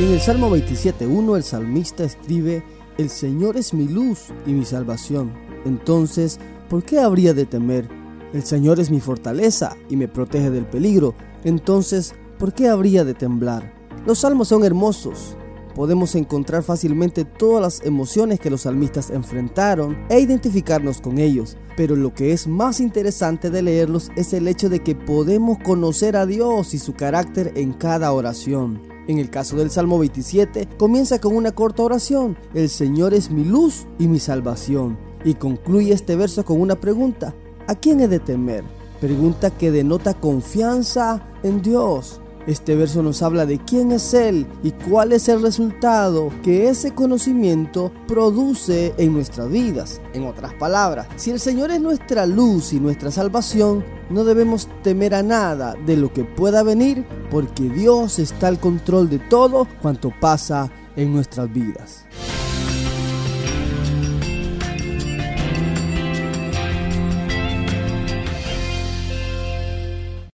En el Salmo 27.1 el salmista escribe, El Señor es mi luz y mi salvación. Entonces, ¿por qué habría de temer? El Señor es mi fortaleza y me protege del peligro. Entonces, ¿por qué habría de temblar? Los salmos son hermosos. Podemos encontrar fácilmente todas las emociones que los salmistas enfrentaron e identificarnos con ellos. Pero lo que es más interesante de leerlos es el hecho de que podemos conocer a Dios y su carácter en cada oración. En el caso del Salmo 27, comienza con una corta oración, el Señor es mi luz y mi salvación, y concluye este verso con una pregunta, ¿a quién he de temer? Pregunta que denota confianza en Dios. Este verso nos habla de quién es Él y cuál es el resultado que ese conocimiento produce en nuestras vidas. En otras palabras, si el Señor es nuestra luz y nuestra salvación, no debemos temer a nada de lo que pueda venir porque Dios está al control de todo cuanto pasa en nuestras vidas.